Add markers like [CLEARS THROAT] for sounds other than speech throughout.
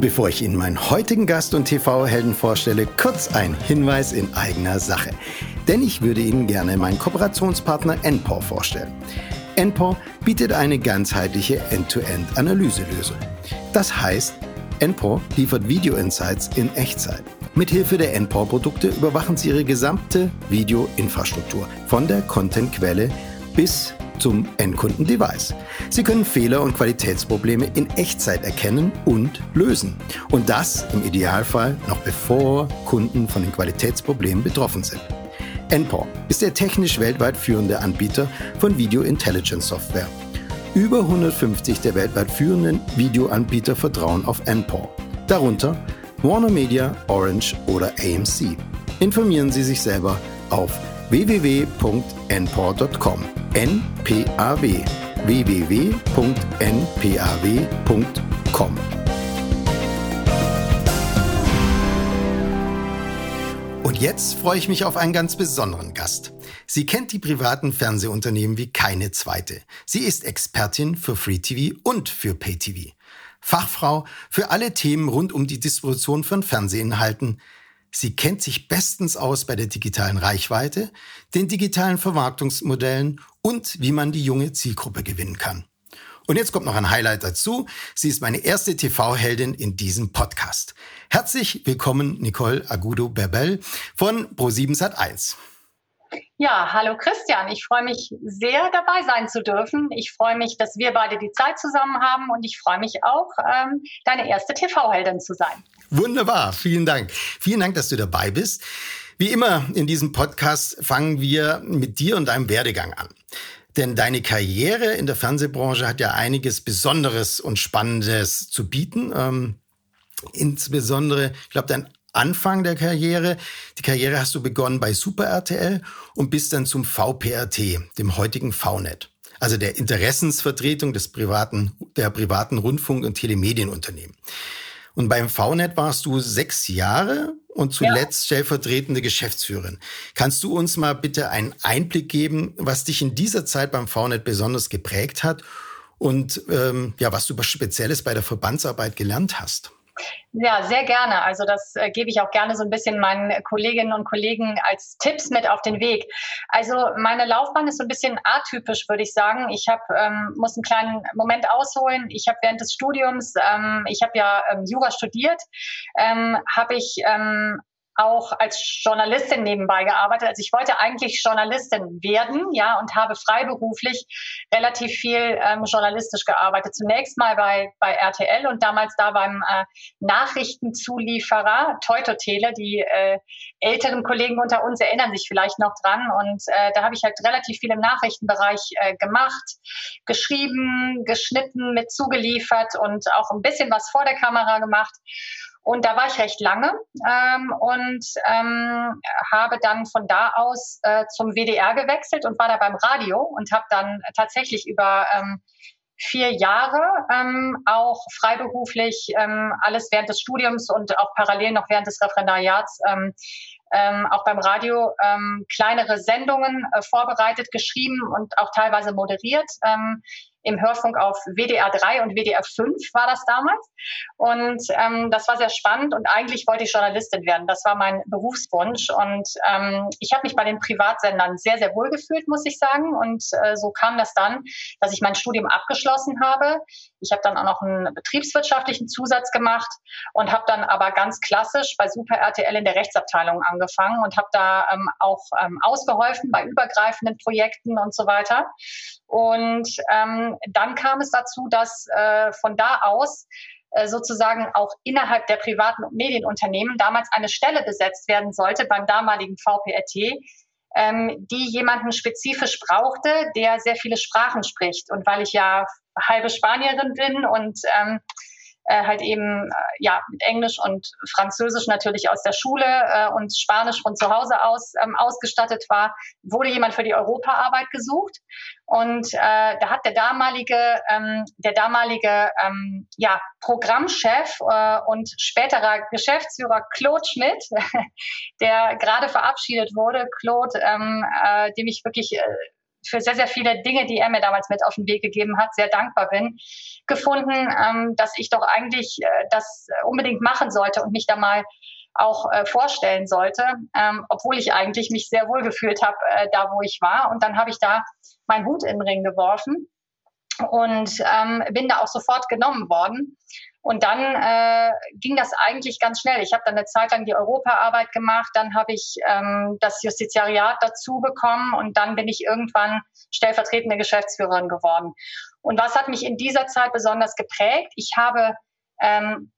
Und bevor ich Ihnen meinen heutigen Gast und TV-Helden vorstelle, kurz ein Hinweis in eigener Sache. Denn ich würde Ihnen gerne meinen Kooperationspartner NPOR vorstellen. NPOR bietet eine ganzheitliche End-to-End-Analyselösung. Das heißt, NPOR liefert Video-Insights in Echtzeit. Mithilfe der NPOR-Produkte überwachen Sie Ihre gesamte Video-Infrastruktur, von der Content-Quelle bis zum Endkunden-Device. Sie können Fehler und Qualitätsprobleme in Echtzeit erkennen und lösen. Und das im Idealfall noch bevor Kunden von den Qualitätsproblemen betroffen sind. NPOR ist der technisch weltweit führende Anbieter von Video Intelligence Software. Über 150 der weltweit führenden Videoanbieter vertrauen auf NPOR. Darunter Warner Media, Orange oder AMC. Informieren Sie sich selber auf www.npaw.com. NPAW. www.npaw.com. Und jetzt freue ich mich auf einen ganz besonderen Gast. Sie kennt die privaten Fernsehunternehmen wie keine zweite. Sie ist Expertin für Free TV und für Pay TV. Fachfrau für alle Themen rund um die Distribution von Fernsehinhalten, Sie kennt sich bestens aus bei der digitalen Reichweite, den digitalen Vermarktungsmodellen und wie man die junge Zielgruppe gewinnen kann. Und jetzt kommt noch ein Highlight dazu. Sie ist meine erste TV-Heldin in diesem Podcast. Herzlich willkommen, Nicole Agudo Berbel von Pro7 Sat1. Ja, hallo Christian. Ich freue mich sehr, dabei sein zu dürfen. Ich freue mich, dass wir beide die Zeit zusammen haben und ich freue mich auch, ähm, deine erste TV-Heldin zu sein. Wunderbar. Vielen Dank. Vielen Dank, dass du dabei bist. Wie immer in diesem Podcast fangen wir mit dir und deinem Werdegang an. Denn deine Karriere in der Fernsehbranche hat ja einiges Besonderes und Spannendes zu bieten. Ähm, insbesondere, ich glaube, dein Anfang der Karriere. Die Karriere hast du begonnen bei Super RTL und bist dann zum VPRT, dem heutigen VNet. Also der Interessensvertretung des privaten, der privaten Rundfunk- und Telemedienunternehmen. Und beim VNet warst du sechs Jahre und zuletzt ja. stellvertretende Geschäftsführerin. Kannst du uns mal bitte einen Einblick geben, was dich in dieser Zeit beim VNet besonders geprägt hat und ähm, ja, was du Spezielles bei der Verbandsarbeit gelernt hast? Ja, sehr gerne. Also das äh, gebe ich auch gerne so ein bisschen meinen Kolleginnen und Kollegen als Tipps mit auf den Weg. Also meine Laufbahn ist so ein bisschen atypisch, würde ich sagen. Ich habe ähm, muss einen kleinen Moment ausholen. Ich habe während des Studiums, ähm, ich habe ja ähm, Jura studiert, ähm, habe ich ähm, auch als Journalistin nebenbei gearbeitet. Also ich wollte eigentlich Journalistin werden, ja, und habe freiberuflich relativ viel ähm, journalistisch gearbeitet. Zunächst mal bei, bei RTL und damals da beim äh, Nachrichtenzulieferer Teutotele. Die äh, älteren Kollegen unter uns erinnern sich vielleicht noch dran. Und äh, da habe ich halt relativ viel im Nachrichtenbereich äh, gemacht, geschrieben, geschnitten, mit zugeliefert und auch ein bisschen was vor der Kamera gemacht. Und da war ich recht lange ähm, und ähm, habe dann von da aus äh, zum WDR gewechselt und war da beim Radio und habe dann tatsächlich über ähm, vier Jahre ähm, auch freiberuflich ähm, alles während des Studiums und auch parallel noch während des Referendariats ähm, ähm, auch beim Radio ähm, kleinere Sendungen äh, vorbereitet, geschrieben und auch teilweise moderiert. Ähm, im Hörfunk auf WDR 3 und WDR 5 war das damals. Und ähm, das war sehr spannend und eigentlich wollte ich Journalistin werden. Das war mein Berufswunsch. Und ähm, ich habe mich bei den Privatsendern sehr, sehr wohl gefühlt, muss ich sagen. Und äh, so kam das dann, dass ich mein Studium abgeschlossen habe. Ich habe dann auch noch einen betriebswirtschaftlichen Zusatz gemacht und habe dann aber ganz klassisch bei Super RTL in der Rechtsabteilung angefangen und habe da ähm, auch ähm, ausgeholfen bei übergreifenden Projekten und so weiter. Und ähm, dann kam es dazu, dass äh, von da aus äh, sozusagen auch innerhalb der privaten Medienunternehmen damals eine Stelle besetzt werden sollte beim damaligen VPRT, ähm, die jemanden spezifisch brauchte, der sehr viele Sprachen spricht. Und weil ich ja halbe Spanierin bin und ähm, äh, halt eben äh, ja mit Englisch und Französisch natürlich aus der Schule äh, und Spanisch von zu Hause aus ähm, ausgestattet war, wurde jemand für die Europaarbeit gesucht. Und äh, da hat der damalige, ähm, der damalige ähm, ja, Programmchef äh, und späterer Geschäftsführer Claude Schmidt, [LAUGHS] der gerade verabschiedet wurde, Claude, ähm, äh, dem ich wirklich äh, für sehr, sehr viele Dinge, die er mir damals mit auf den Weg gegeben hat, sehr dankbar bin, gefunden, ähm, dass ich doch eigentlich äh, das unbedingt machen sollte und mich da mal auch äh, vorstellen sollte, ähm, obwohl ich eigentlich mich sehr wohl gefühlt habe, äh, da wo ich war. Und dann habe ich da meinen Hut in den Ring geworfen und ähm, bin da auch sofort genommen worden. Und dann äh, ging das eigentlich ganz schnell. Ich habe dann eine Zeit lang die Europaarbeit gemacht, dann habe ich ähm, das Justiziariat dazu bekommen und dann bin ich irgendwann stellvertretende Geschäftsführerin geworden. Und was hat mich in dieser Zeit besonders geprägt? Ich habe ähm,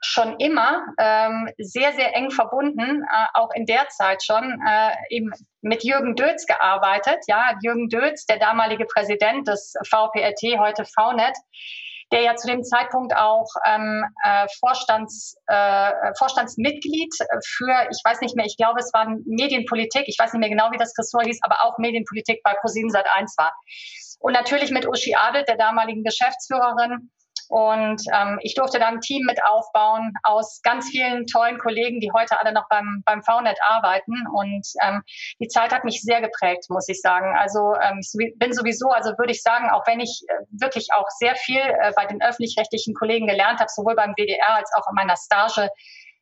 schon immer ähm, sehr, sehr eng verbunden, äh, auch in der Zeit schon, äh, eben mit Jürgen Dötz gearbeitet. Ja, Jürgen Dötz, der damalige Präsident des VPRT, heute VNet, der ja zu dem Zeitpunkt auch ähm, äh, Vorstands, äh, Vorstandsmitglied für, ich weiß nicht mehr, ich glaube, es war Medienpolitik, ich weiß nicht mehr genau, wie das Ressort hieß, aber auch Medienpolitik bei ProSieben Sat 1 war. Und natürlich mit Uschi Adelt, der damaligen Geschäftsführerin, und ähm, ich durfte da ein Team mit aufbauen aus ganz vielen tollen Kollegen, die heute alle noch beim, beim VNet arbeiten. Und ähm, die Zeit hat mich sehr geprägt, muss ich sagen. Also ähm, ich bin sowieso, also würde ich sagen, auch wenn ich äh, wirklich auch sehr viel äh, bei den öffentlich-rechtlichen Kollegen gelernt habe, sowohl beim WDR als auch in meiner Stage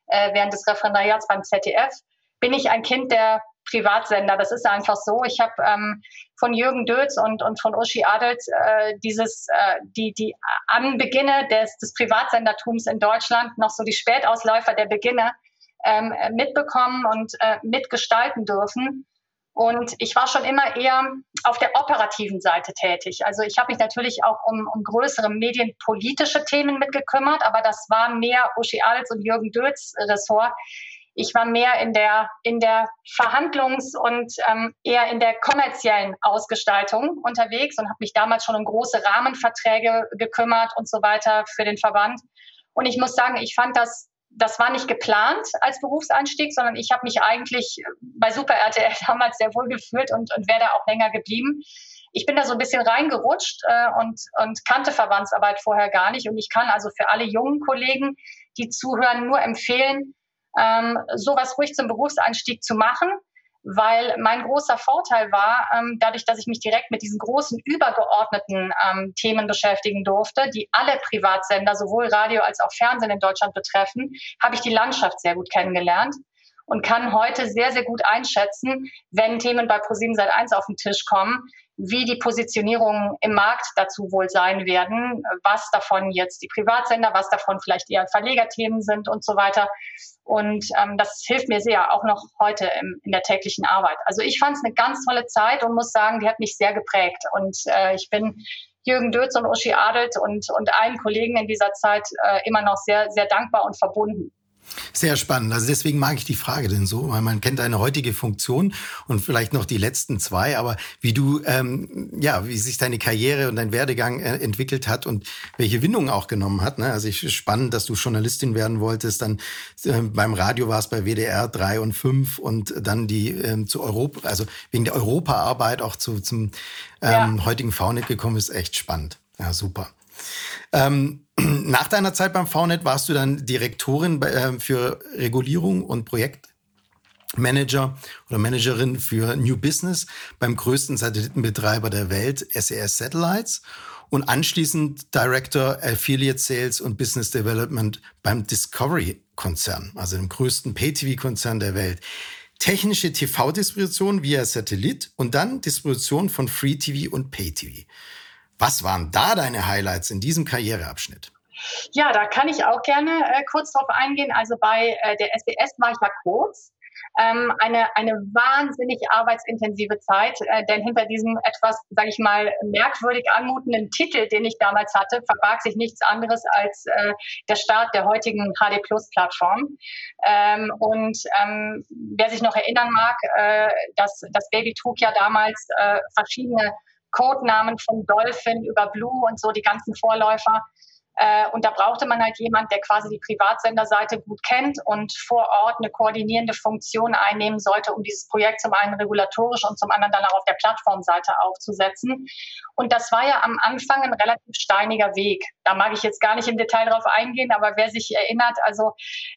äh, während des Referendariats beim ZDF, bin ich ein Kind der Privatsender. Das ist einfach so. Ich habe ähm, von Jürgen Dötz und, und von Uschi Adelt äh, dieses, äh, die, die Anbeginne des, des Privatsendertums in Deutschland, noch so die Spätausläufer der Beginne, ähm, mitbekommen und äh, mitgestalten dürfen. Und ich war schon immer eher auf der operativen Seite tätig. Also ich habe mich natürlich auch um, um größere medienpolitische Themen mitgekümmert, aber das war mehr Uschi Adels und Jürgen Dötz Ressort. Ich war mehr in der, in der Verhandlungs- und ähm, eher in der kommerziellen Ausgestaltung unterwegs und habe mich damals schon um große Rahmenverträge gekümmert und so weiter für den Verband. Und ich muss sagen, ich fand das das war nicht geplant als Berufseinstieg, sondern ich habe mich eigentlich bei Super RTL [LAUGHS] damals sehr wohl gefühlt und, und wäre da auch länger geblieben. Ich bin da so ein bisschen reingerutscht äh, und, und kannte Verbandsarbeit vorher gar nicht. Und ich kann also für alle jungen Kollegen, die zuhören, nur empfehlen, ähm, sowas ruhig zum Berufseinstieg zu machen, weil mein großer Vorteil war, ähm, dadurch, dass ich mich direkt mit diesen großen übergeordneten ähm, Themen beschäftigen durfte, die alle Privatsender, sowohl Radio als auch Fernsehen in Deutschland betreffen, habe ich die Landschaft sehr gut kennengelernt und kann heute sehr, sehr gut einschätzen, wenn Themen bei ProSieben Sat 1 auf den Tisch kommen, wie die Positionierungen im Markt dazu wohl sein werden, was davon jetzt die Privatsender, was davon vielleicht eher Verlegerthemen sind und so weiter. Und ähm, das hilft mir sehr, auch noch heute im, in der täglichen Arbeit. Also ich fand es eine ganz tolle Zeit und muss sagen, die hat mich sehr geprägt. Und äh, ich bin Jürgen Dötz und Uschi Adelt und, und allen Kollegen in dieser Zeit äh, immer noch sehr, sehr dankbar und verbunden. Sehr spannend. Also deswegen mag ich die Frage denn so, weil man kennt deine heutige Funktion und vielleicht noch die letzten zwei, aber wie du, ähm, ja, wie sich deine Karriere und dein Werdegang äh, entwickelt hat und welche Windung auch genommen hat. Ne? Also ich spannend, dass du Journalistin werden wolltest, dann äh, beim Radio warst bei WDR 3 und 5 und dann die ähm, zu Europa, also wegen der Europaarbeit auch zu, zum ähm, ja. heutigen VNet gekommen ist, echt spannend. Ja, super. Ähm, [CLEARS THROAT] nach deiner Zeit beim VNet warst du dann Direktorin äh, für Regulierung und Projektmanager oder Managerin für New Business beim größten Satellitenbetreiber der Welt, SES e Satellites. Und anschließend Director Affiliate Sales und Business Development beim Discovery-Konzern, also dem größten Pay-TV-Konzern der Welt. Technische TV-Distribution via Satellit und dann Distribution von Free TV und Pay TV. Was waren da deine Highlights in diesem Karriereabschnitt? Ja, da kann ich auch gerne äh, kurz drauf eingehen. Also bei äh, der SBS war ich ja kurz. Ähm, eine, eine wahnsinnig arbeitsintensive Zeit, äh, denn hinter diesem etwas, sage ich mal, merkwürdig anmutenden Titel, den ich damals hatte, verbarg sich nichts anderes als äh, der Start der heutigen HD Plus Plattform. Ähm, und ähm, wer sich noch erinnern mag, äh, das, das Baby trug ja damals äh, verschiedene Codenamen von Dolphin über Blue und so die ganzen Vorläufer. Äh, und da brauchte man halt jemand, der quasi die Privatsenderseite gut kennt und vor Ort eine koordinierende Funktion einnehmen sollte, um dieses Projekt zum einen regulatorisch und zum anderen dann auch auf der Plattformseite aufzusetzen. Und das war ja am Anfang ein relativ steiniger Weg. Da mag ich jetzt gar nicht im Detail drauf eingehen, aber wer sich erinnert, also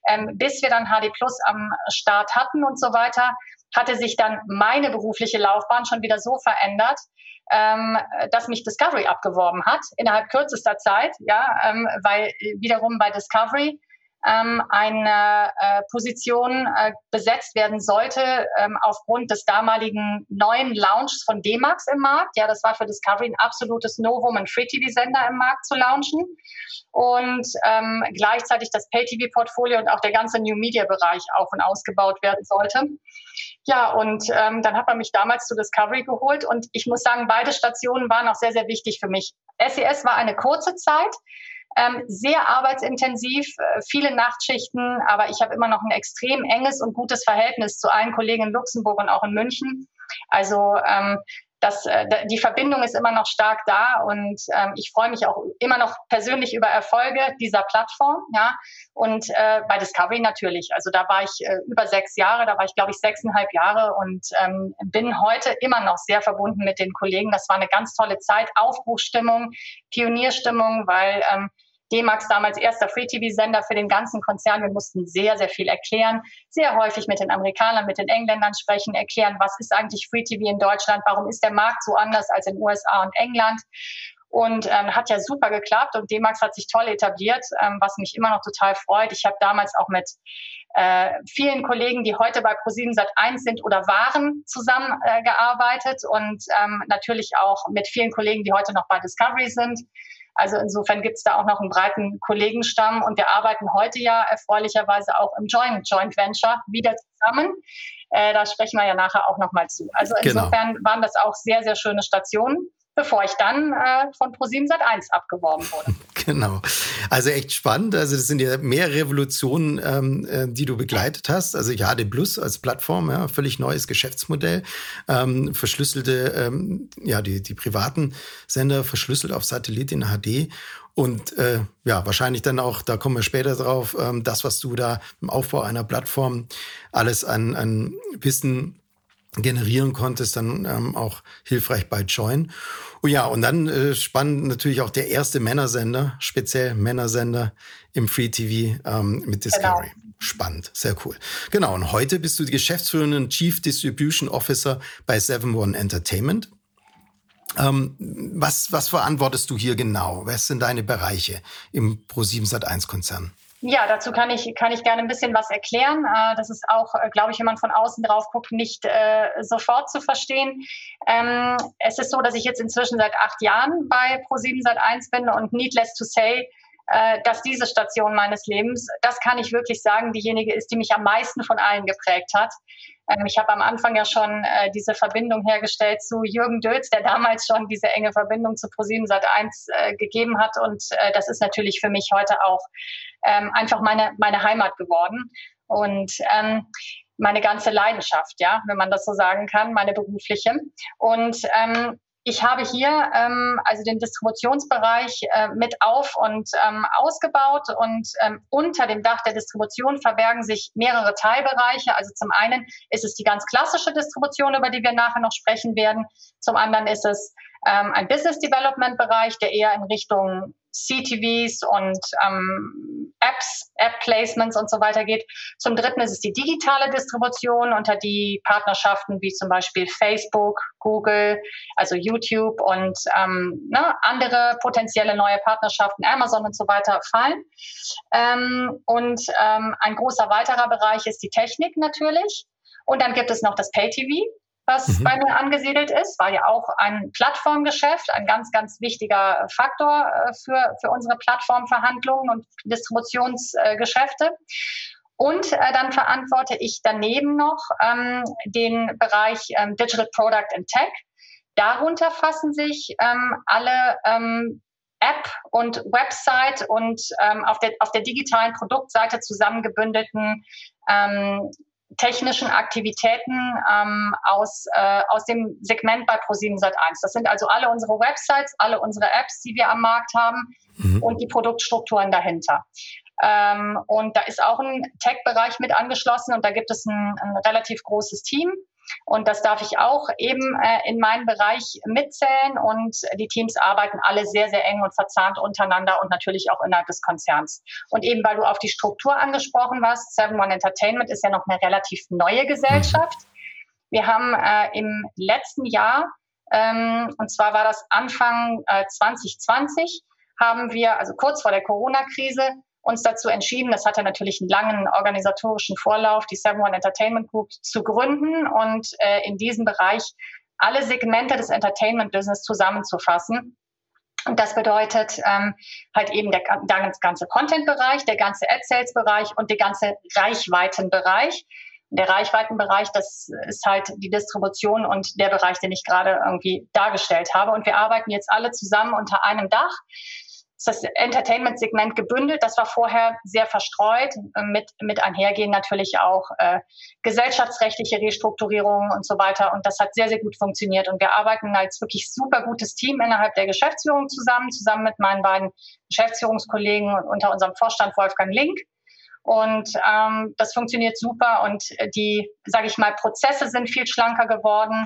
ähm, bis wir dann HD Plus am Start hatten und so weiter, hatte sich dann meine berufliche Laufbahn schon wieder so verändert, ähm, dass mich Discovery abgeworben hat innerhalb kürzester Zeit, ja, ähm, weil wiederum bei Discovery ähm, eine äh, Position äh, besetzt werden sollte ähm, aufgrund des damaligen neuen Launches von D-Max im Markt. Ja, das war für Discovery ein absolutes Novum, einen Free-TV-Sender im Markt zu launchen und ähm, gleichzeitig das Pay-TV-Portfolio und auch der ganze New-Media-Bereich auf und ausgebaut werden sollte. Ja, und ähm, dann hat man mich damals zu Discovery geholt und ich muss sagen, beide Stationen waren auch sehr, sehr wichtig für mich. SES e war eine kurze Zeit, ähm, sehr arbeitsintensiv, äh, viele Nachtschichten, aber ich habe immer noch ein extrem enges und gutes Verhältnis zu allen Kollegen in Luxemburg und auch in München. Also ähm, das, äh, die Verbindung ist immer noch stark da und ähm, ich freue mich auch immer noch persönlich über Erfolge dieser Plattform. Ja, und äh, bei Discovery natürlich. Also da war ich äh, über sechs Jahre, da war ich glaube ich sechseinhalb Jahre und ähm, bin heute immer noch sehr verbunden mit den Kollegen. Das war eine ganz tolle Zeit, Aufbruchstimmung, Pionierstimmung, weil ähm, D-Max damals erster Free-TV-Sender für den ganzen Konzern. Wir mussten sehr, sehr viel erklären, sehr häufig mit den Amerikanern, mit den Engländern sprechen, erklären, was ist eigentlich Free-TV in Deutschland, warum ist der Markt so anders als in USA und England. Und ähm, hat ja super geklappt und D-Max hat sich toll etabliert, ähm, was mich immer noch total freut. Ich habe damals auch mit äh, vielen Kollegen, die heute bei ProSieben Sat 1 sind oder waren, zusammengearbeitet äh, und ähm, natürlich auch mit vielen Kollegen, die heute noch bei Discovery sind. Also insofern gibt es da auch noch einen breiten Kollegenstamm und wir arbeiten heute ja erfreulicherweise auch im Joint, Joint Venture wieder zusammen. Äh, da sprechen wir ja nachher auch nochmal zu. Also genau. insofern genau. waren das auch sehr, sehr schöne Stationen bevor ich dann äh, von ProSieben Sat 1 abgeworben wurde. [LAUGHS] Genau. Also echt spannend. Also das sind ja mehr Revolutionen, ähm, äh, die du begleitet hast. Also HD Plus als Plattform, ja, völlig neues Geschäftsmodell. Ähm, verschlüsselte, ähm, ja, die, die privaten Sender verschlüsselt auf Satellit in HD. Und äh, ja, wahrscheinlich dann auch, da kommen wir später drauf, ähm, das, was du da im Aufbau einer Plattform alles an, an Wissen generieren konntest, dann ähm, auch hilfreich bei Join. Oh ja, und dann äh, spannend natürlich auch der erste Männersender, speziell Männersender im Free TV ähm, mit Discovery. Genau. Spannend, sehr cool. Genau, und heute bist du die geschäftsführende Chief Distribution Officer bei 7-One Entertainment. Ähm, was, was verantwortest du hier genau? Was sind deine Bereiche im Pro7 Sat1 Konzern? Ja, dazu kann ich, kann ich gerne ein bisschen was erklären. Äh, das ist auch, äh, glaube ich, wenn man von außen drauf guckt, nicht äh, sofort zu verstehen. Ähm, es ist so, dass ich jetzt inzwischen seit acht Jahren bei Pro7 seit 1 bin und needless to say, dass diese Station meines Lebens, das kann ich wirklich sagen, diejenige ist, die mich am meisten von allen geprägt hat. Ähm, ich habe am Anfang ja schon äh, diese Verbindung hergestellt zu Jürgen Dötz, der damals schon diese enge Verbindung zu ProSieben Sat 1 äh, gegeben hat. Und äh, das ist natürlich für mich heute auch ähm, einfach meine, meine Heimat geworden. Und ähm, meine ganze Leidenschaft, ja, wenn man das so sagen kann, meine berufliche. Und ähm, ich habe hier ähm, also den Distributionsbereich äh, mit auf und ähm, ausgebaut und ähm, unter dem Dach der Distribution verbergen sich mehrere Teilbereiche. Also zum einen ist es die ganz klassische Distribution, über die wir nachher noch sprechen werden. Zum anderen ist es ähm, ein Business Development Bereich, der eher in Richtung CTVs und ähm, Apps, App-Placements und so weiter geht. Zum Dritten ist es die digitale Distribution unter die Partnerschaften wie zum Beispiel Facebook, Google, also YouTube und ähm, ne, andere potenzielle neue Partnerschaften, Amazon und so weiter fallen. Ähm, und ähm, ein großer weiterer Bereich ist die Technik natürlich. Und dann gibt es noch das Pay-TV was mhm. bei mir angesiedelt ist, war ja auch ein Plattformgeschäft, ein ganz, ganz wichtiger Faktor äh, für, für unsere Plattformverhandlungen und Distributionsgeschäfte. Und äh, dann verantworte ich daneben noch ähm, den Bereich ähm, Digital Product and Tech. Darunter fassen sich ähm, alle ähm, App und Website und ähm, auf, der, auf der digitalen Produktseite zusammengebündelten ähm, technischen Aktivitäten ähm, aus, äh, aus dem Segment bei Pro7 Sat1. Das sind also alle unsere Websites, alle unsere Apps, die wir am Markt haben mhm. und die Produktstrukturen dahinter. Ähm, und da ist auch ein Tech-Bereich mit angeschlossen und da gibt es ein, ein relativ großes Team. Und das darf ich auch eben äh, in meinen Bereich mitzählen. Und die Teams arbeiten alle sehr, sehr eng und verzahnt untereinander und natürlich auch innerhalb des Konzerns. Und eben weil du auf die Struktur angesprochen warst, Seven One Entertainment ist ja noch eine relativ neue Gesellschaft. Wir haben äh, im letzten Jahr, ähm, und zwar war das Anfang äh, 2020, haben wir, also kurz vor der Corona-Krise, uns dazu entschieden, das hatte natürlich einen langen organisatorischen Vorlauf, die Seven One Entertainment Group zu gründen und äh, in diesem Bereich alle Segmente des Entertainment-Business zusammenzufassen. Und das bedeutet ähm, halt eben der, der ganze Content-Bereich, der ganze Ad-Sales-Bereich und der ganze Reichweitenbereich. Der Reichweitenbereich, das ist halt die Distribution und der Bereich, den ich gerade irgendwie dargestellt habe. Und wir arbeiten jetzt alle zusammen unter einem Dach das Entertainment-Segment gebündelt. Das war vorher sehr verstreut, äh, mit, mit einhergehen natürlich auch äh, gesellschaftsrechtliche Restrukturierungen und so weiter. Und das hat sehr, sehr gut funktioniert. Und wir arbeiten als wirklich super gutes Team innerhalb der Geschäftsführung zusammen, zusammen mit meinen beiden Geschäftsführungskollegen und unter unserem Vorstand Wolfgang Link. Und ähm, das funktioniert super und die, sage ich mal, Prozesse sind viel schlanker geworden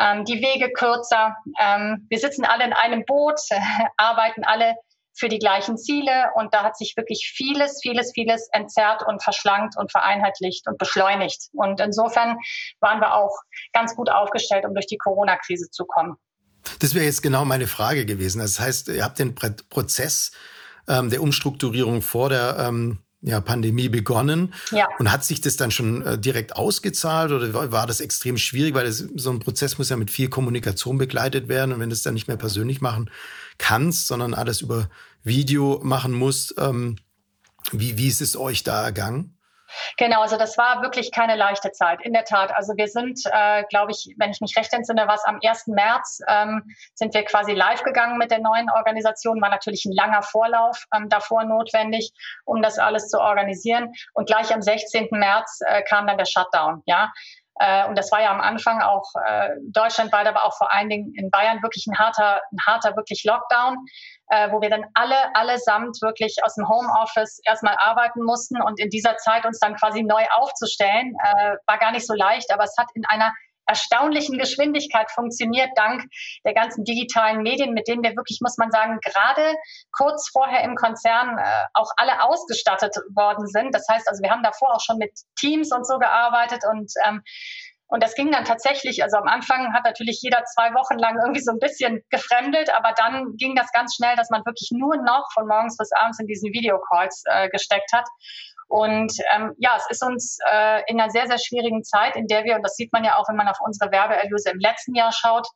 ähm, die Wege kürzer. Ähm, wir sitzen alle in einem Boot, äh, [LAUGHS] arbeiten alle für die gleichen Ziele. Und da hat sich wirklich vieles, vieles, vieles entzerrt und verschlankt und vereinheitlicht und beschleunigt. Und insofern waren wir auch ganz gut aufgestellt, um durch die Corona-Krise zu kommen. Das wäre jetzt genau meine Frage gewesen. Das heißt, ihr habt den Prozess ähm, der Umstrukturierung vor der ähm, ja, Pandemie begonnen. Ja. Und hat sich das dann schon äh, direkt ausgezahlt oder war das extrem schwierig, weil das, so ein Prozess muss ja mit viel Kommunikation begleitet werden und wenn du es dann nicht mehr persönlich machen kannst, sondern alles über Video machen musst, ähm, wie, wie ist es euch da ergangen? Genau, also das war wirklich keine leichte Zeit, in der Tat. Also wir sind, äh, glaube ich, wenn ich mich recht entsinne, was am 1. März ähm, sind wir quasi live gegangen mit der neuen Organisation. War natürlich ein langer Vorlauf ähm, davor notwendig, um das alles zu organisieren. Und gleich am 16. März äh, kam dann der Shutdown. Ja, äh, und das war ja am Anfang auch äh, deutschlandweit, aber auch vor allen Dingen in Bayern wirklich ein harter, ein harter wirklich Lockdown, äh, wo wir dann alle allesamt wirklich aus dem Homeoffice erstmal arbeiten mussten und in dieser Zeit uns dann quasi neu aufzustellen, äh, war gar nicht so leicht, aber es hat in einer erstaunlichen Geschwindigkeit funktioniert, dank der ganzen digitalen Medien, mit denen wir wirklich, muss man sagen, gerade kurz vorher im Konzern äh, auch alle ausgestattet worden sind. Das heißt also, wir haben davor auch schon mit Teams und so gearbeitet und ähm, und das ging dann tatsächlich, also am Anfang hat natürlich jeder zwei Wochen lang irgendwie so ein bisschen gefremdelt, aber dann ging das ganz schnell, dass man wirklich nur noch von morgens bis abends in diesen Videocalls äh, gesteckt hat. Und ähm, ja, es ist uns äh, in einer sehr, sehr schwierigen Zeit, in der wir, und das sieht man ja auch, wenn man auf unsere Werbeerlöse im letzten Jahr schaut,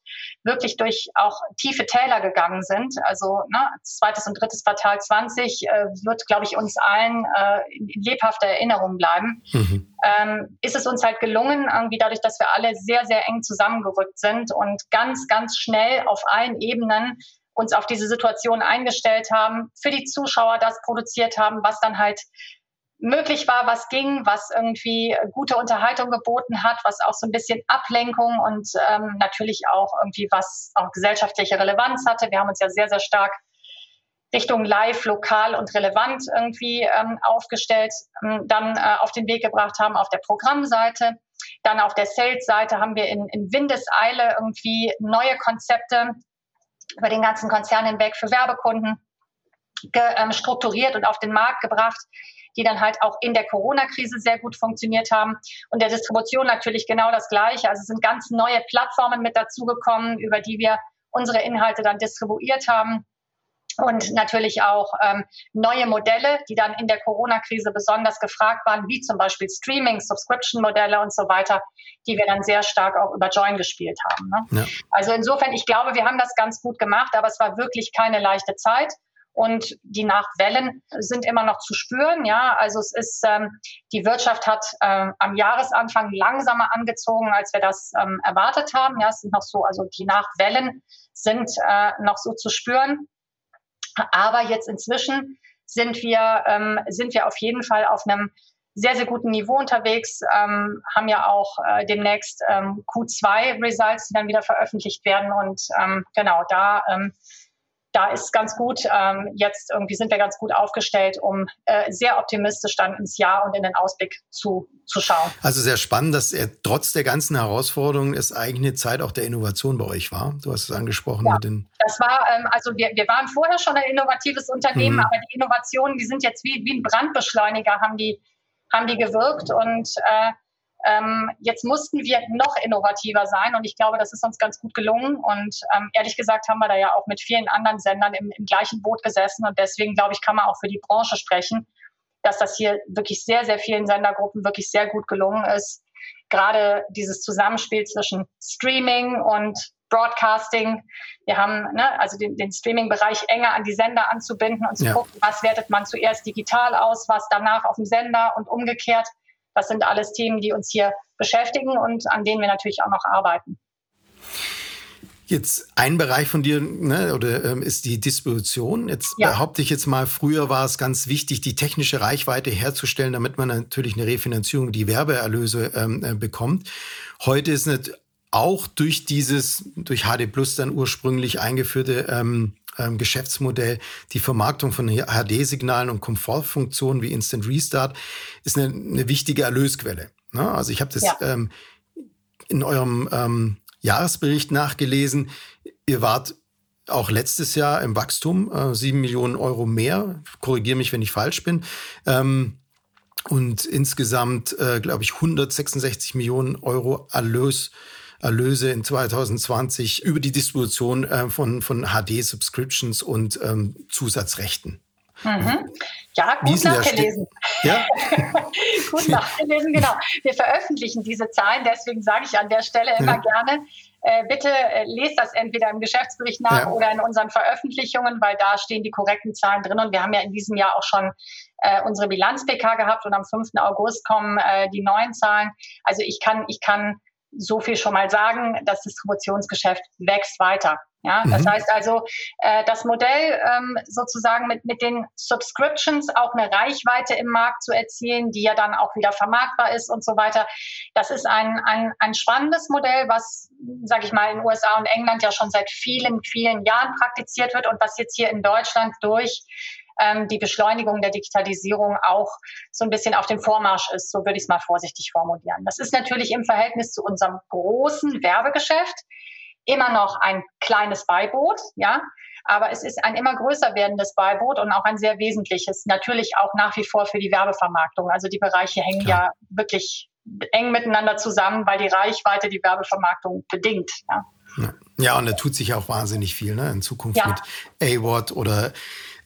wirklich durch auch tiefe Täler gegangen sind. Also ne, zweites und drittes Quartal 20 äh, wird, glaube ich, uns allen äh, in lebhafter Erinnerung bleiben. Mhm. Ähm, ist es uns halt gelungen, irgendwie dadurch, dass wir alle sehr, sehr eng zusammengerückt sind und ganz, ganz schnell auf allen Ebenen uns auf diese Situation eingestellt haben, für die Zuschauer das produziert haben, was dann halt möglich war, was ging, was irgendwie gute Unterhaltung geboten hat, was auch so ein bisschen Ablenkung und ähm, natürlich auch irgendwie was auch gesellschaftliche Relevanz hatte. Wir haben uns ja sehr, sehr stark Richtung live, lokal und relevant irgendwie ähm, aufgestellt, ähm, dann äh, auf den Weg gebracht haben auf der Programmseite. Dann auf der Sales-Seite haben wir in, in Windeseile irgendwie neue Konzepte über den ganzen Konzern hinweg für Werbekunden ähm, strukturiert und auf den Markt gebracht, die dann halt auch in der Corona-Krise sehr gut funktioniert haben. Und der Distribution natürlich genau das Gleiche. Also es sind ganz neue Plattformen mit dazugekommen, über die wir unsere Inhalte dann distribuiert haben. Und natürlich auch ähm, neue Modelle, die dann in der Corona-Krise besonders gefragt waren, wie zum Beispiel Streaming, Subscription-Modelle und so weiter, die wir dann sehr stark auch über Join gespielt haben. Ne? Ja. Also insofern, ich glaube, wir haben das ganz gut gemacht, aber es war wirklich keine leichte Zeit und die Nachwellen sind immer noch zu spüren. Ja, also es ist ähm, die Wirtschaft hat ähm, am Jahresanfang langsamer angezogen, als wir das ähm, erwartet haben. Ja, es sind noch so, also die Nachwellen sind äh, noch so zu spüren. Aber jetzt inzwischen sind wir ähm, sind wir auf jeden Fall auf einem sehr, sehr guten Niveau unterwegs, ähm, haben ja auch äh, demnächst ähm, Q2-Results, die dann wieder veröffentlicht werden. Und ähm, genau, da ähm, da ist ganz gut, ähm, jetzt irgendwie sind wir ganz gut aufgestellt, um äh, sehr optimistisch dann ins Jahr und in den Ausblick zu, zu schauen. Also sehr spannend, dass er trotz der ganzen Herausforderungen es eigentlich eine Zeit auch der Innovation bei euch war. Du hast es angesprochen ja, mit den. Das war, ähm, also wir, wir waren vorher schon ein innovatives Unternehmen, mhm. aber die Innovationen, die sind jetzt wie, wie ein Brandbeschleuniger, haben die, haben die gewirkt und äh, ähm, jetzt mussten wir noch innovativer sein und ich glaube, das ist uns ganz gut gelungen. Und ähm, ehrlich gesagt haben wir da ja auch mit vielen anderen Sendern im, im gleichen Boot gesessen und deswegen glaube ich, kann man auch für die Branche sprechen, dass das hier wirklich sehr, sehr vielen Sendergruppen wirklich sehr gut gelungen ist. Gerade dieses Zusammenspiel zwischen Streaming und Broadcasting. Wir haben ne, also den, den Streaming-Bereich enger an die Sender anzubinden und zu ja. gucken, was wertet man zuerst digital aus, was danach auf dem Sender und umgekehrt. Das sind alles Themen, die uns hier beschäftigen und an denen wir natürlich auch noch arbeiten. Jetzt ein Bereich von dir ne, oder ähm, ist die Distribution. Jetzt ja. behaupte ich jetzt mal, früher war es ganz wichtig, die technische Reichweite herzustellen, damit man natürlich eine Refinanzierung, die Werbeerlöse ähm, äh, bekommt. Heute ist nicht auch durch dieses, durch HD Plus dann ursprünglich eingeführte ähm, ähm, Geschäftsmodell. Die Vermarktung von HD-Signalen und Komfortfunktionen wie Instant Restart ist eine, eine wichtige Erlösquelle. Ne? Also ich habe das ja. ähm, in eurem ähm, Jahresbericht nachgelesen. Ihr wart auch letztes Jahr im Wachstum, äh, 7 Millionen Euro mehr. Korrigiere mich, wenn ich falsch bin. Ähm, und insgesamt, äh, glaube ich, 166 Millionen Euro Erlös Erlöse in 2020 über die Distribution äh, von, von HD-Subscriptions und ähm, Zusatzrechten. Mhm. Ja, gut nachgelesen. Ja? [LAUGHS] gut nachgelesen, genau. Wir veröffentlichen diese Zahlen, deswegen sage ich an der Stelle immer ja. gerne, äh, bitte äh, lest das entweder im Geschäftsbericht nach ja. oder in unseren Veröffentlichungen, weil da stehen die korrekten Zahlen drin. Und wir haben ja in diesem Jahr auch schon äh, unsere Bilanz-PK gehabt und am 5. August kommen äh, die neuen Zahlen. Also ich kann, ich kann so viel schon mal sagen, das Distributionsgeschäft wächst weiter. Ja, das mhm. heißt also, äh, das Modell ähm, sozusagen mit, mit den Subscriptions auch eine Reichweite im Markt zu erzielen, die ja dann auch wieder vermarktbar ist und so weiter. Das ist ein, ein, ein spannendes Modell, was, sage ich mal, in USA und England ja schon seit vielen, vielen Jahren praktiziert wird und was jetzt hier in Deutschland durch ähm, die Beschleunigung der Digitalisierung auch so ein bisschen auf dem Vormarsch ist. So würde ich es mal vorsichtig formulieren. Das ist natürlich im Verhältnis zu unserem großen Werbegeschäft immer noch ein kleines Beiboot, ja. Aber es ist ein immer größer werdendes Beiboot und auch ein sehr wesentliches. Natürlich auch nach wie vor für die Werbevermarktung. Also die Bereiche hängen Klar. ja wirklich eng miteinander zusammen, weil die Reichweite die Werbevermarktung bedingt. Ja. Ja, und da tut sich auch wahnsinnig viel ne? in Zukunft ja. mit A-Word oder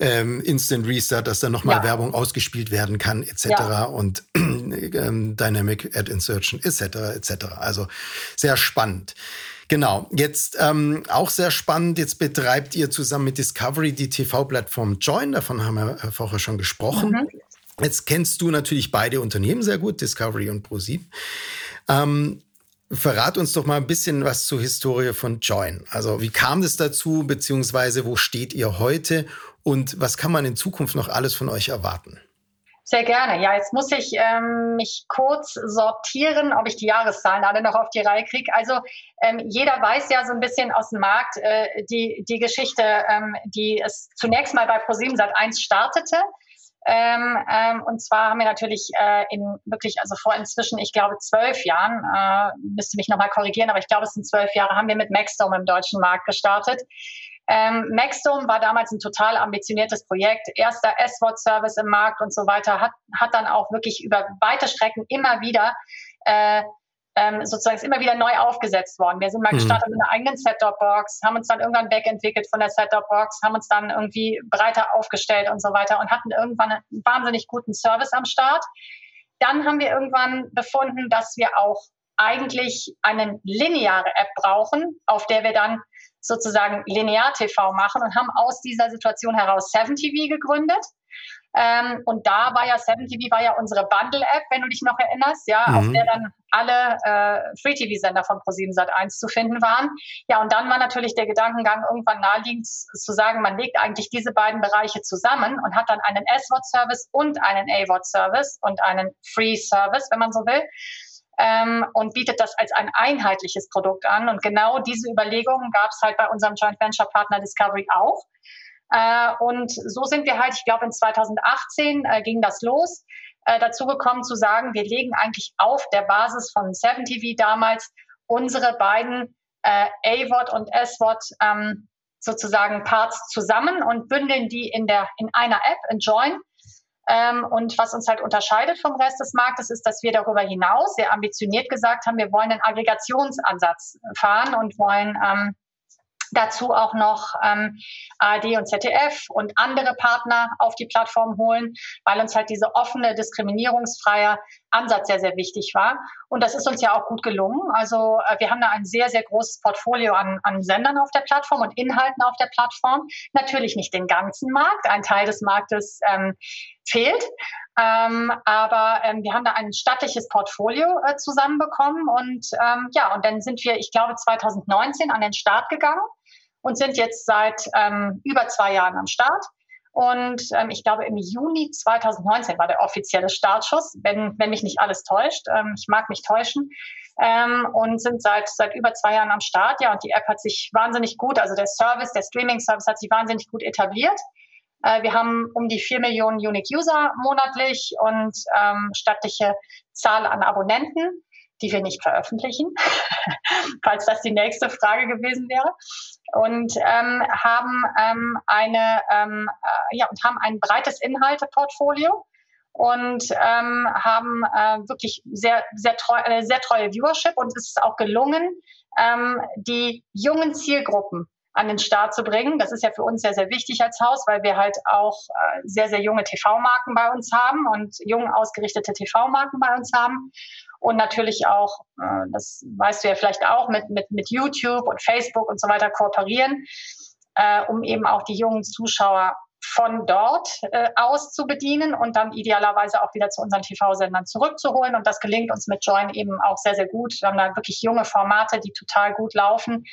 ähm, Instant Restart, dass da nochmal ja. Werbung ausgespielt werden kann, etc. Ja. und ähm, Dynamic Ad Insertion, etc. etc. Also sehr spannend. Genau, jetzt ähm, auch sehr spannend, jetzt betreibt ihr zusammen mit Discovery die TV-Plattform Join, davon haben wir vorher schon gesprochen. Mhm. Jetzt kennst du natürlich beide Unternehmen sehr gut, Discovery und ProSieben. Ähm, Verrat uns doch mal ein bisschen was zur Historie von Join. Also wie kam das dazu, beziehungsweise wo steht ihr heute und was kann man in Zukunft noch alles von euch erwarten? Sehr gerne. Ja, jetzt muss ich ähm, mich kurz sortieren, ob ich die Jahreszahlen alle noch auf die Reihe kriege. Also ähm, jeder weiß ja so ein bisschen aus dem Markt äh, die, die Geschichte, ähm, die es zunächst mal bei ProSieben Sat 1 startete. Ähm, ähm, und zwar haben wir natürlich äh, in wirklich, also vor inzwischen, ich glaube, zwölf Jahren, äh, müsste mich nochmal korrigieren, aber ich glaube, es sind zwölf Jahre, haben wir mit Maxdome im deutschen Markt gestartet. Ähm, Maxdome war damals ein total ambitioniertes Projekt, erster S-Wort-Service im Markt und so weiter, hat, hat dann auch wirklich über weite Strecken immer wieder äh, ähm, sozusagen ist immer wieder neu aufgesetzt worden. Wir sind mal mhm. gestartet mit einer eigenen Set-Top-Box, haben uns dann irgendwann wegentwickelt von der Set-Top-Box, haben uns dann irgendwie breiter aufgestellt und so weiter und hatten irgendwann einen wahnsinnig guten Service am Start. Dann haben wir irgendwann befunden, dass wir auch eigentlich eine lineare App brauchen, auf der wir dann sozusagen linear TV machen und haben aus dieser Situation heraus 7TV gegründet. Ähm, und da war ja 7TV war ja unsere Bundle-App, wenn du dich noch erinnerst, ja, mhm. auf der dann alle äh, Free-TV-Sender von ProSieben Sat1 zu finden waren. Ja, und dann war natürlich der Gedankengang irgendwann naheliegend zu sagen, man legt eigentlich diese beiden Bereiche zusammen und hat dann einen S-Wort-Service und einen A-Wort-Service und einen Free-Service, wenn man so will. Ähm, und bietet das als ein einheitliches Produkt an. Und genau diese Überlegungen gab es halt bei unserem Joint Venture Partner Discovery auch. Äh, und so sind wir halt, ich glaube, in 2018 äh, ging das los, äh, dazu gekommen zu sagen, wir legen eigentlich auf der Basis von 7TV damals unsere beiden äh, A-Wort und S-Wort ähm, sozusagen Parts zusammen und bündeln die in, der, in einer App, in Join. Ähm, und was uns halt unterscheidet vom Rest des Marktes, ist, dass wir darüber hinaus sehr ambitioniert gesagt haben, wir wollen einen Aggregationsansatz fahren und wollen ähm, dazu auch noch ähm, ARD und ZDF und andere Partner auf die Plattform holen, weil uns halt diese offene, diskriminierungsfreie Ansatz sehr, sehr wichtig war. Und das ist uns ja auch gut gelungen. Also äh, wir haben da ein sehr, sehr großes Portfolio an, an Sendern auf der Plattform und Inhalten auf der Plattform. Natürlich nicht den ganzen Markt. Ein Teil des Marktes ähm, fehlt. Ähm, aber ähm, wir haben da ein stattliches Portfolio äh, zusammenbekommen und ähm, ja, und dann sind wir, ich glaube, 2019 an den Start gegangen und sind jetzt seit ähm, über zwei Jahren am Start. Und ähm, ich glaube, im Juni 2019 war der offizielle Startschuss, wenn, wenn mich nicht alles täuscht. Ähm, ich mag mich täuschen. Ähm, und sind seit, seit über zwei Jahren am Start. Ja, und die App hat sich wahnsinnig gut, also der Service, der Streaming-Service hat sich wahnsinnig gut etabliert. Äh, wir haben um die vier Millionen Unique User monatlich und ähm, stattliche Zahl an Abonnenten die wir nicht veröffentlichen, [LAUGHS] falls das die nächste Frage gewesen wäre. Und ähm, haben ähm, eine ähm, äh, ja und haben ein breites Inhalteportfolio und ähm, haben äh, wirklich sehr sehr treu, äh, sehr treue Viewership und es ist auch gelungen, ähm, die jungen Zielgruppen an den Start zu bringen. Das ist ja für uns sehr, sehr wichtig als Haus, weil wir halt auch äh, sehr, sehr junge TV-Marken bei uns haben und jung ausgerichtete TV-Marken bei uns haben und natürlich auch, äh, das weißt du ja vielleicht auch, mit, mit, mit YouTube und Facebook und so weiter kooperieren, äh, um eben auch die jungen Zuschauer von dort äh, aus zu bedienen und dann idealerweise auch wieder zu unseren TV-Sendern zurückzuholen. Und das gelingt uns mit Join eben auch sehr, sehr gut. Wir haben da wirklich junge Formate, die total gut laufen,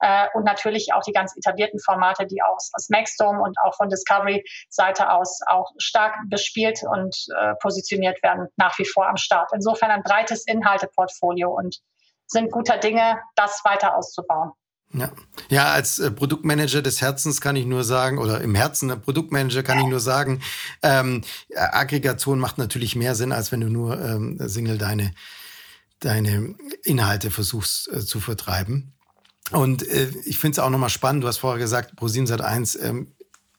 äh, und natürlich auch die ganz etablierten Formate, die aus, aus Maxdome und auch von Discovery-Seite aus auch stark bespielt und äh, positioniert werden, nach wie vor am Start. Insofern ein breites Inhalteportfolio und sind guter Dinge, das weiter auszubauen. Ja. ja, als äh, Produktmanager des Herzens kann ich nur sagen, oder im Herzen der Produktmanager kann ich nur sagen, ähm, Aggregation macht natürlich mehr Sinn, als wenn du nur ähm, Single deine, deine Inhalte versuchst äh, zu vertreiben. Und äh, ich finde es auch nochmal spannend, du hast vorher gesagt, ProSieben 1 ähm,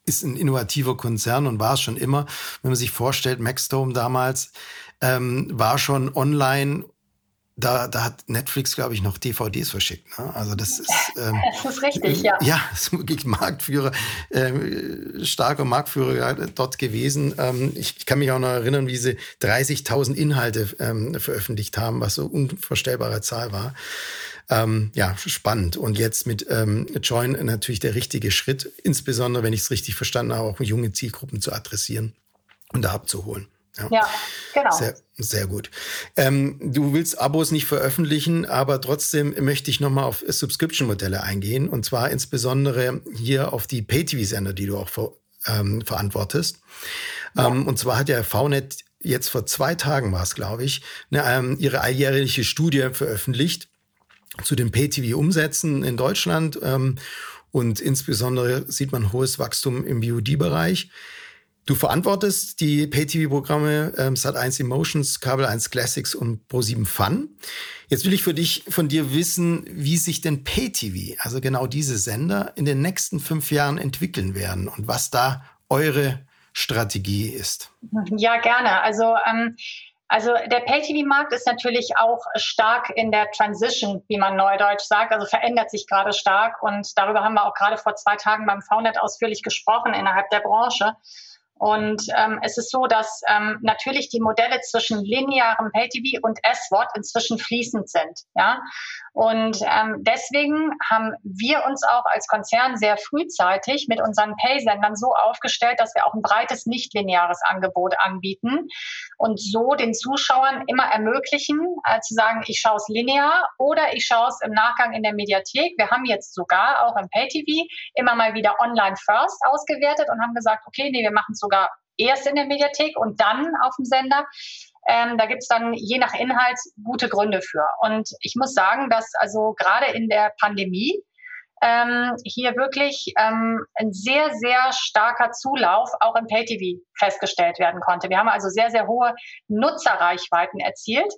ist ein innovativer Konzern und war es schon immer. Wenn man sich vorstellt, Maxdome damals ähm, war schon online da, da hat Netflix, glaube ich, noch DVDs verschickt. Ne? Also das ist, ähm, [LAUGHS] das ist richtig, ja. [LAUGHS] Ja, ist wirklich Marktführer, äh, starker Marktführer ja, dort gewesen. Ähm, ich, ich, kann mich auch noch erinnern, wie sie 30.000 Inhalte ähm, veröffentlicht haben, was so unvorstellbare Zahl war. Ähm, ja, spannend. Und jetzt mit ähm, Join natürlich der richtige Schritt, insbesondere, wenn ich es richtig verstanden habe, auch junge Zielgruppen zu adressieren und da abzuholen. Ja, ja genau. Sehr, sehr gut. Ähm, du willst Abos nicht veröffentlichen, aber trotzdem möchte ich nochmal auf Subscription-Modelle eingehen und zwar insbesondere hier auf die Pay-TV-Sender, die du auch ver, ähm, verantwortest. Ja. Ähm, und zwar hat ja VNet jetzt vor zwei Tagen war es, glaube ich, eine, ähm, ihre alljährliche Studie veröffentlicht zu den Pay-TV-Umsätzen in Deutschland. Ähm, und insbesondere sieht man hohes Wachstum im VOD-Bereich. Du verantwortest die Pay-TV-Programme ähm, Sat1 Emotions, Kabel 1 Classics und Pro7 Fun. Jetzt will ich für dich von dir wissen, wie sich denn Pay-TV, also genau diese Sender, in den nächsten fünf Jahren entwickeln werden und was da eure Strategie ist. Ja, gerne. Also ähm, also der Pay-TV-Markt ist natürlich auch stark in der Transition, wie man neudeutsch sagt, also verändert sich gerade stark und darüber haben wir auch gerade vor zwei Tagen beim VNet ausführlich gesprochen innerhalb der Branche. Und ähm, es ist so, dass ähm, natürlich die Modelle zwischen linearem Pay-TV und S-Wort inzwischen fließend sind. Ja? Und ähm, deswegen haben wir uns auch als Konzern sehr frühzeitig mit unseren Pay-Sendern so aufgestellt, dass wir auch ein breites nicht-lineares Angebot anbieten und so den Zuschauern immer ermöglichen, äh, zu sagen, ich schaue es linear oder ich schaue es im Nachgang in der Mediathek. Wir haben jetzt sogar auch im Pay-TV immer mal wieder online first ausgewertet und haben gesagt, okay, nee, wir machen es sogar erst in der Mediathek und dann auf dem Sender. Ähm, da gibt es dann je nach Inhalt gute Gründe für. Und ich muss sagen, dass also gerade in der Pandemie ähm, hier wirklich ähm, ein sehr, sehr starker Zulauf auch im Pay-TV festgestellt werden konnte. Wir haben also sehr, sehr hohe Nutzerreichweiten erzielt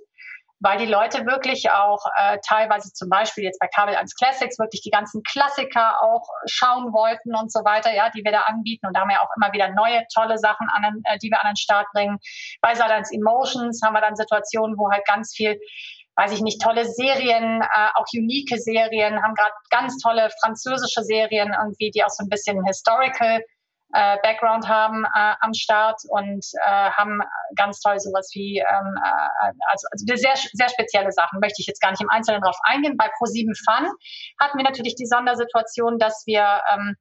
weil die Leute wirklich auch äh, teilweise zum Beispiel jetzt bei Kabel 1 Classics wirklich die ganzen Klassiker auch schauen wollten und so weiter, ja, die wir da anbieten. Und da haben wir auch immer wieder neue, tolle Sachen, an, äh, die wir an den Start bringen. Bei Saturns Emotions haben wir dann Situationen, wo halt ganz viel weiß ich nicht, tolle Serien, äh, auch unique Serien, haben gerade ganz tolle französische Serien irgendwie, die auch so ein bisschen historical äh, Background haben äh, am Start und äh, haben ganz toll sowas wie, ähm, äh, also, also sehr, sehr spezielle Sachen, möchte ich jetzt gar nicht im Einzelnen drauf eingehen. Bei Pro7 Fun hatten wir natürlich die Sondersituation, dass wir ähm,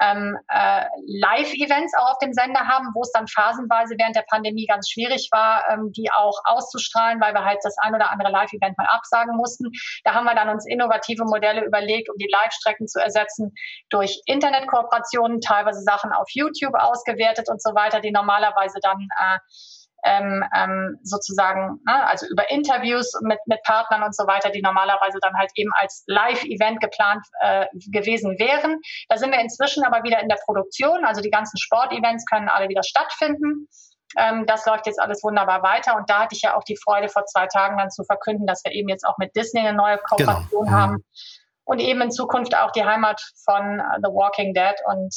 ähm, äh, Live-Events auch auf dem Sender haben, wo es dann phasenweise während der Pandemie ganz schwierig war, ähm, die auch auszustrahlen, weil wir halt das ein oder andere Live-Event mal absagen mussten. Da haben wir dann uns innovative Modelle überlegt, um die Live-Strecken zu ersetzen durch Internetkooperationen, teilweise Sachen auf YouTube ausgewertet und so weiter, die normalerweise dann äh, ähm, ähm, sozusagen, ne, also über Interviews mit, mit Partnern und so weiter, die normalerweise dann halt eben als Live-Event geplant äh, gewesen wären. Da sind wir inzwischen aber wieder in der Produktion, also die ganzen Sportevents können alle wieder stattfinden. Ähm, das läuft jetzt alles wunderbar weiter und da hatte ich ja auch die Freude vor zwei Tagen dann zu verkünden, dass wir eben jetzt auch mit Disney eine neue Kooperation genau. haben und eben in Zukunft auch die Heimat von The Walking Dead und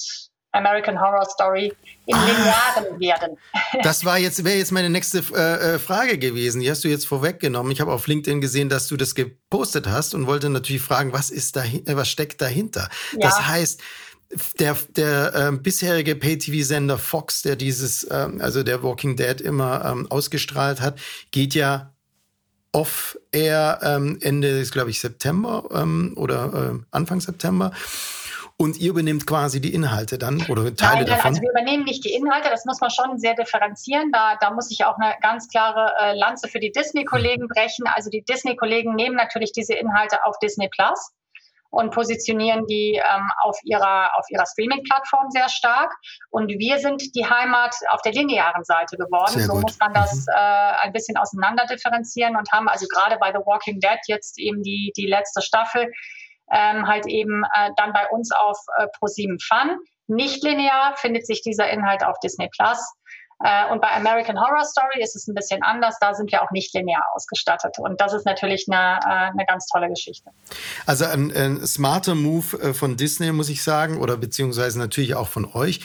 American Horror Story in ah, Linearen werden. [LAUGHS] Das war jetzt wäre jetzt meine nächste äh, äh, Frage gewesen. Die hast du jetzt vorweggenommen. Ich habe auf LinkedIn gesehen, dass du das gepostet hast und wollte natürlich fragen, was ist da, äh, was steckt dahinter? Ja. Das heißt, der, der äh, bisherige Pay-TV-Sender Fox, der dieses, ähm, also der Walking Dead immer ähm, ausgestrahlt hat, geht ja off-air ähm, Ende, glaube ich, September ähm, oder äh, Anfang September. Und ihr übernehmt quasi die Inhalte dann oder Teile Nein, davon? Also wir übernehmen nicht die Inhalte, das muss man schon sehr differenzieren. Da, da muss ich auch eine ganz klare äh, Lanze für die Disney-Kollegen brechen. Also die Disney-Kollegen nehmen natürlich diese Inhalte auf Disney Plus und positionieren die ähm, auf ihrer, auf ihrer Streaming-Plattform sehr stark. Und wir sind die Heimat auf der linearen Seite geworden. Sehr so gut. muss man das mhm. äh, ein bisschen auseinander differenzieren und haben also gerade bei The Walking Dead jetzt eben die, die letzte Staffel ähm, halt eben äh, dann bei uns auf äh, Pro7 Fun. Nicht linear findet sich dieser Inhalt auf Disney Plus. Äh, und bei American Horror Story ist es ein bisschen anders. Da sind wir auch nicht linear ausgestattet. Und das ist natürlich eine, äh, eine ganz tolle Geschichte. Also ein, ein smarter Move äh, von Disney, muss ich sagen, oder beziehungsweise natürlich auch von euch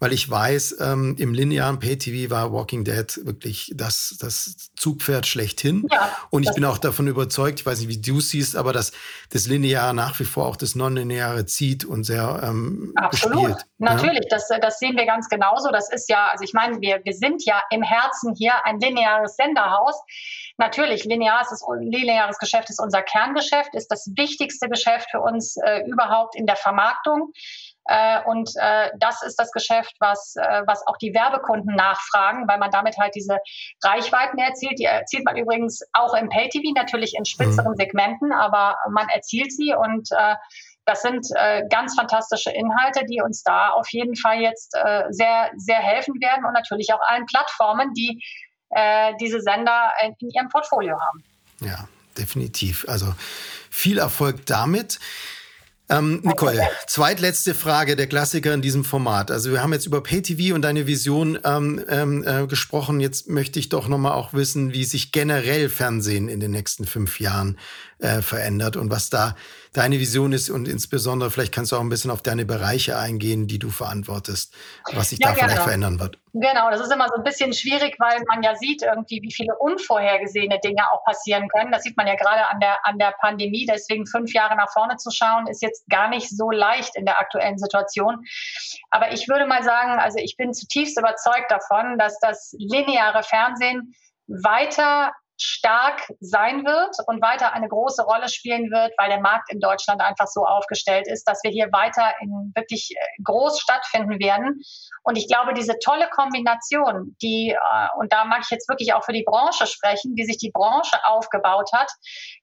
weil ich weiß, ähm, im linearen Pay-TV war Walking Dead wirklich das, das Zugpferd schlechthin. Ja, und ich bin auch davon überzeugt, ich weiß nicht, wie du siehst, aber dass das Lineare nach wie vor auch das Nonlineare zieht und sehr ähm, Absolut, bespielt, natürlich, ja? das, das sehen wir ganz genauso. Das ist ja, also ich meine, wir, wir sind ja im Herzen hier ein lineares Senderhaus. Natürlich, lineares, ist, lineares Geschäft ist unser Kerngeschäft, ist das wichtigste Geschäft für uns äh, überhaupt in der Vermarktung. Äh, und äh, das ist das Geschäft, was, äh, was auch die Werbekunden nachfragen, weil man damit halt diese Reichweiten erzielt. Die erzielt man übrigens auch im Pay-TV, natürlich in spitzeren mhm. Segmenten, aber man erzielt sie und äh, das sind äh, ganz fantastische Inhalte, die uns da auf jeden Fall jetzt äh, sehr, sehr helfen werden und natürlich auch allen Plattformen, die äh, diese Sender in, in ihrem Portfolio haben. Ja, definitiv. Also viel Erfolg damit. Ähm, Nicole, zweitletzte Frage, der Klassiker in diesem Format. Also wir haben jetzt über PayTV und deine Vision ähm, ähm, äh, gesprochen. Jetzt möchte ich doch nochmal auch wissen, wie sich generell Fernsehen in den nächsten fünf Jahren äh, verändert und was da deine Vision ist und insbesondere vielleicht kannst du auch ein bisschen auf deine Bereiche eingehen, die du verantwortest, was sich ja, da gerne. vielleicht verändern wird. Genau, das ist immer so ein bisschen schwierig, weil man ja sieht irgendwie, wie viele unvorhergesehene Dinge auch passieren können. Das sieht man ja gerade an der, an der Pandemie. Deswegen fünf Jahre nach vorne zu schauen, ist jetzt gar nicht so leicht in der aktuellen Situation. Aber ich würde mal sagen, also ich bin zutiefst überzeugt davon, dass das lineare Fernsehen weiter stark sein wird und weiter eine große Rolle spielen wird, weil der Markt in Deutschland einfach so aufgestellt ist, dass wir hier weiter in wirklich äh, groß stattfinden werden. Und ich glaube, diese tolle Kombination, die, äh, und da mag ich jetzt wirklich auch für die Branche sprechen, die sich die Branche aufgebaut hat,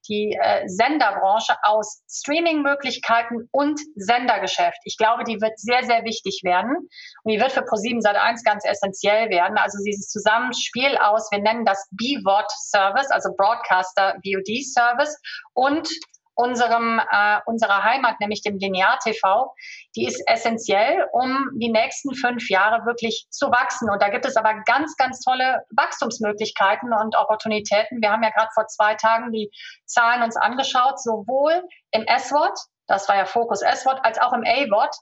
die äh, Senderbranche aus Streaming-Möglichkeiten und Sendergeschäft. Ich glaube, die wird sehr, sehr wichtig werden. Und die wird für ProSieben Sat1 ganz essentiell werden. Also dieses Zusammenspiel aus, wir nennen das BVOD-Service, Service, also Broadcaster VOD Service und unserem, äh, unserer Heimat, nämlich dem Linear-TV, die ist essentiell, um die nächsten fünf Jahre wirklich zu wachsen. Und da gibt es aber ganz, ganz tolle Wachstumsmöglichkeiten und Opportunitäten. Wir haben ja gerade vor zwei Tagen die Zahlen uns angeschaut, sowohl im S-Wort, das war ja Fokus S-Wort, als auch im A-Wort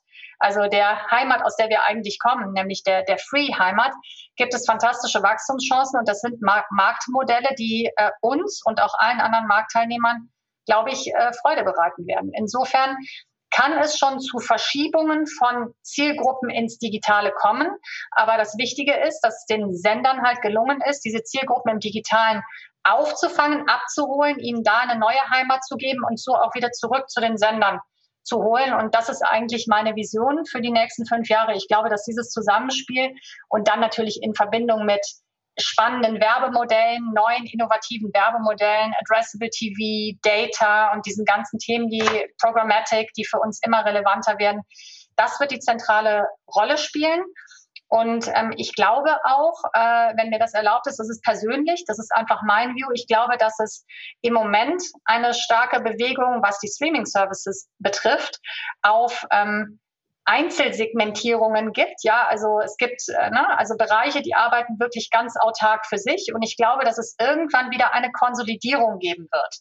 also der Heimat, aus der wir eigentlich kommen, nämlich der, der Free-Heimat, gibt es fantastische Wachstumschancen und das sind Mark Marktmodelle, die äh, uns und auch allen anderen Marktteilnehmern, glaube ich, äh, Freude bereiten werden. Insofern kann es schon zu Verschiebungen von Zielgruppen ins Digitale kommen. Aber das Wichtige ist, dass es den Sendern halt gelungen ist, diese Zielgruppen im Digitalen aufzufangen, abzuholen, ihnen da eine neue Heimat zu geben und so auch wieder zurück zu den Sendern zu holen. Und das ist eigentlich meine Vision für die nächsten fünf Jahre. Ich glaube, dass dieses Zusammenspiel und dann natürlich in Verbindung mit spannenden Werbemodellen, neuen innovativen Werbemodellen, Addressable TV, Data und diesen ganzen Themen, die Programmatic, die für uns immer relevanter werden, das wird die zentrale Rolle spielen. Und ähm, ich glaube auch, äh, wenn mir das erlaubt ist, das ist persönlich, das ist einfach mein View. Ich glaube, dass es im Moment eine starke Bewegung, was die Streaming-Services betrifft, auf ähm, Einzelsegmentierungen gibt. Ja, also es gibt äh, ne, also Bereiche, die arbeiten wirklich ganz autark für sich. Und ich glaube, dass es irgendwann wieder eine Konsolidierung geben wird.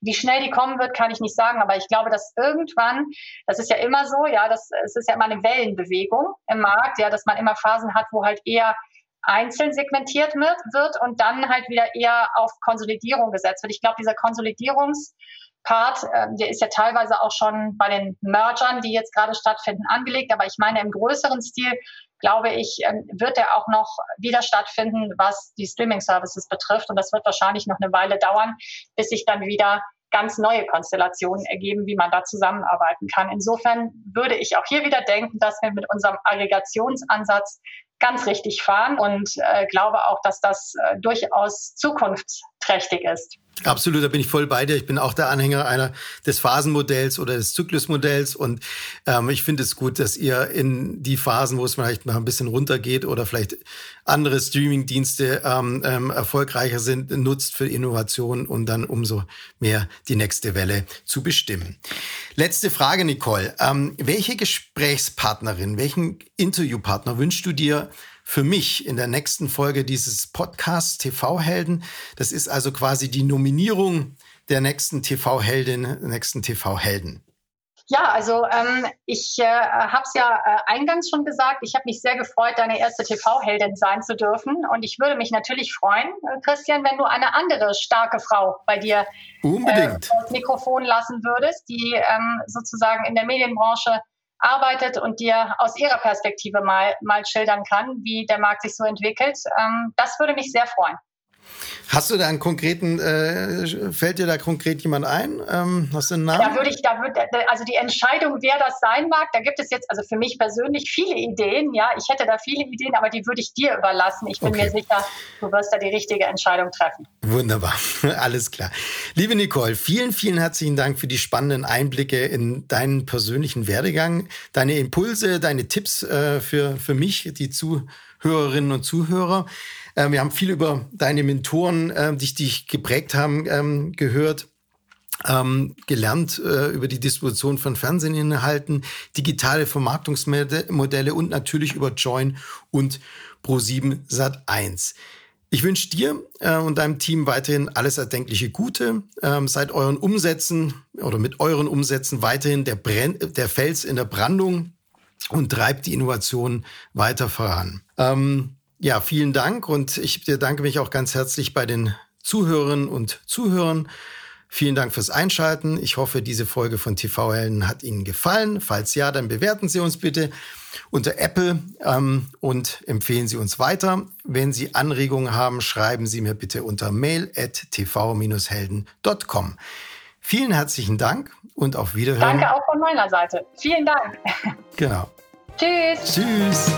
Wie schnell die kommen wird, kann ich nicht sagen. Aber ich glaube, dass irgendwann, das ist ja immer so, ja, das, es ist ja immer eine Wellenbewegung im Markt, ja, dass man immer Phasen hat, wo halt eher einzeln segmentiert wird und dann halt wieder eher auf Konsolidierung gesetzt wird. Ich glaube, dieser Konsolidierungs Part, äh, der ist ja teilweise auch schon bei den Mergern, die jetzt gerade stattfinden, angelegt. Aber ich meine, im größeren Stil, glaube ich, äh, wird er auch noch wieder stattfinden, was die Streaming-Services betrifft. Und das wird wahrscheinlich noch eine Weile dauern, bis sich dann wieder ganz neue Konstellationen ergeben, wie man da zusammenarbeiten kann. Insofern würde ich auch hier wieder denken, dass wir mit unserem Aggregationsansatz ganz richtig fahren und äh, glaube auch, dass das äh, durchaus zukunftsträchtig ist. Absolut, da bin ich voll bei dir. Ich bin auch der Anhänger einer des Phasenmodells oder des Zyklusmodells und ähm, ich finde es gut, dass ihr in die Phasen, wo es vielleicht mal ein bisschen runtergeht oder vielleicht andere Streamingdienste ähm, ähm, erfolgreicher sind, nutzt für Innovation und dann umso mehr die nächste Welle zu bestimmen. Letzte Frage, Nicole. Ähm, welche Gesprächspartnerin, welchen Interviewpartner wünschst du dir für mich in der nächsten Folge dieses Podcasts TV-Helden. Das ist also quasi die Nominierung der nächsten TV-Heldin, nächsten TV-Helden. Ja, also ähm, ich äh, habe es ja äh, eingangs schon gesagt, ich habe mich sehr gefreut, deine erste TV-Heldin sein zu dürfen. Und ich würde mich natürlich freuen, äh, Christian, wenn du eine andere starke Frau bei dir Unbedingt. Äh, das Mikrofon lassen würdest, die ähm, sozusagen in der Medienbranche arbeitet und dir aus ihrer Perspektive mal, mal schildern kann, wie der Markt sich so entwickelt. Ähm, das würde mich sehr freuen. Hast du da einen konkreten, äh, fällt dir da konkret jemand ein? Ähm, hast du einen Namen? Da würde ich, da würde, also die Entscheidung, wer das sein mag, da gibt es jetzt, also für mich persönlich viele Ideen. Ja, ich hätte da viele Ideen, aber die würde ich dir überlassen. Ich bin okay. mir sicher, du wirst da die richtige Entscheidung treffen. Wunderbar, [LAUGHS] alles klar. Liebe Nicole, vielen, vielen herzlichen Dank für die spannenden Einblicke in deinen persönlichen Werdegang, deine Impulse, deine Tipps äh, für, für mich, die Zuhörerinnen und Zuhörer. Äh, wir haben viel über deine Mentoren, äh, die dich geprägt haben, ähm, gehört. Ähm, gelernt äh, über die Distribution von Fernsehinhalten, digitale Vermarktungsmodelle und natürlich über Join und Pro7 Sat1. Ich wünsche dir äh, und deinem Team weiterhin alles erdenkliche Gute. Ähm, seit euren Umsätzen oder mit euren Umsätzen weiterhin der, Brenn der Fels in der Brandung und treibt die Innovation weiter voran. Ähm, ja, vielen Dank und ich bedanke mich auch ganz herzlich bei den Zuhörerinnen und Zuhörern. Vielen Dank fürs Einschalten. Ich hoffe, diese Folge von TV Helden hat Ihnen gefallen. Falls ja, dann bewerten Sie uns bitte unter Apple ähm, und empfehlen Sie uns weiter. Wenn Sie Anregungen haben, schreiben Sie mir bitte unter mail at tv-helden.com. Vielen herzlichen Dank und auf Wiederhören. Danke auch von meiner Seite. Vielen Dank. Genau. Tschüss. Tschüss.